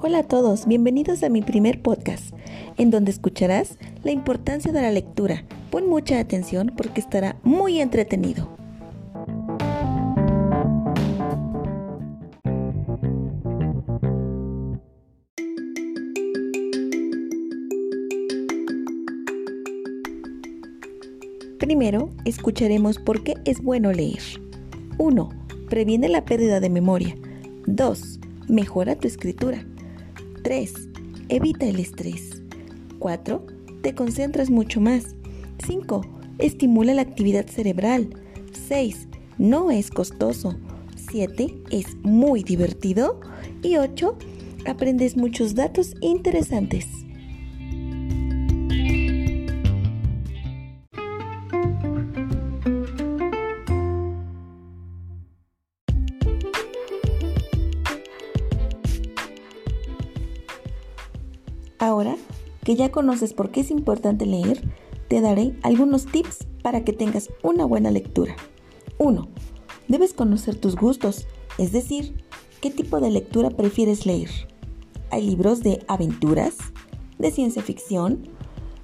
Hola a todos, bienvenidos a mi primer podcast, en donde escucharás la importancia de la lectura. Pon mucha atención porque estará muy entretenido. Primero, escucharemos por qué es bueno leer. 1. Previene la pérdida de memoria. 2. Mejora tu escritura. 3. Evita el estrés. 4. Te concentras mucho más. 5. Estimula la actividad cerebral. 6. No es costoso. 7. Es muy divertido. Y 8. Aprendes muchos datos interesantes. Ahora que ya conoces por qué es importante leer, te daré algunos tips para que tengas una buena lectura. 1. Debes conocer tus gustos, es decir, qué tipo de lectura prefieres leer. Hay libros de aventuras, de ciencia ficción,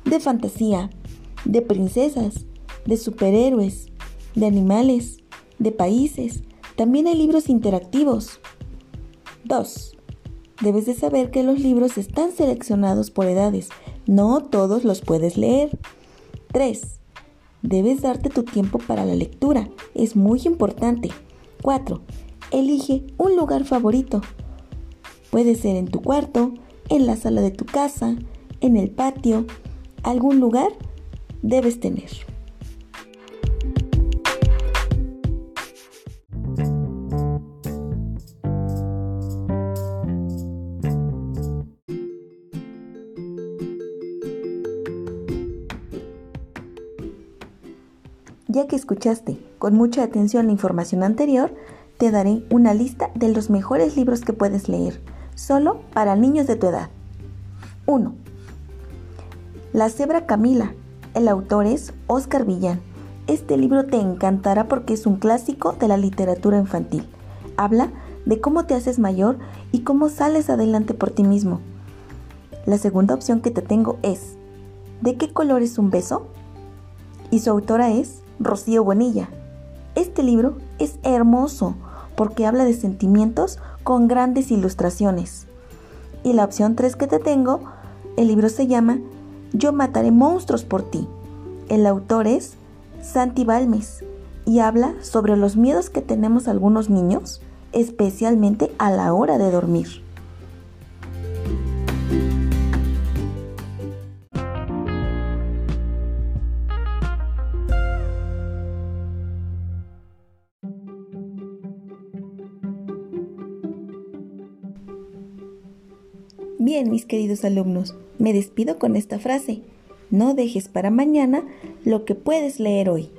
de fantasía, de princesas, de superhéroes, de animales, de países. También hay libros interactivos. 2. Debes de saber que los libros están seleccionados por edades. No todos los puedes leer. 3. Debes darte tu tiempo para la lectura. Es muy importante. 4. Elige un lugar favorito. Puede ser en tu cuarto, en la sala de tu casa, en el patio. Algún lugar debes tener. Ya que escuchaste con mucha atención la información anterior, te daré una lista de los mejores libros que puedes leer, solo para niños de tu edad. 1. La cebra Camila. El autor es Oscar Villán. Este libro te encantará porque es un clásico de la literatura infantil. Habla de cómo te haces mayor y cómo sales adelante por ti mismo. La segunda opción que te tengo es ¿De qué color es un beso? Y su autora es Rocío Bonilla. Este libro es hermoso porque habla de sentimientos con grandes ilustraciones. Y la opción 3 que te tengo, el libro se llama Yo mataré monstruos por ti. El autor es Santi Balmes y habla sobre los miedos que tenemos algunos niños, especialmente a la hora de dormir. Bien, mis queridos alumnos, me despido con esta frase. No dejes para mañana lo que puedes leer hoy.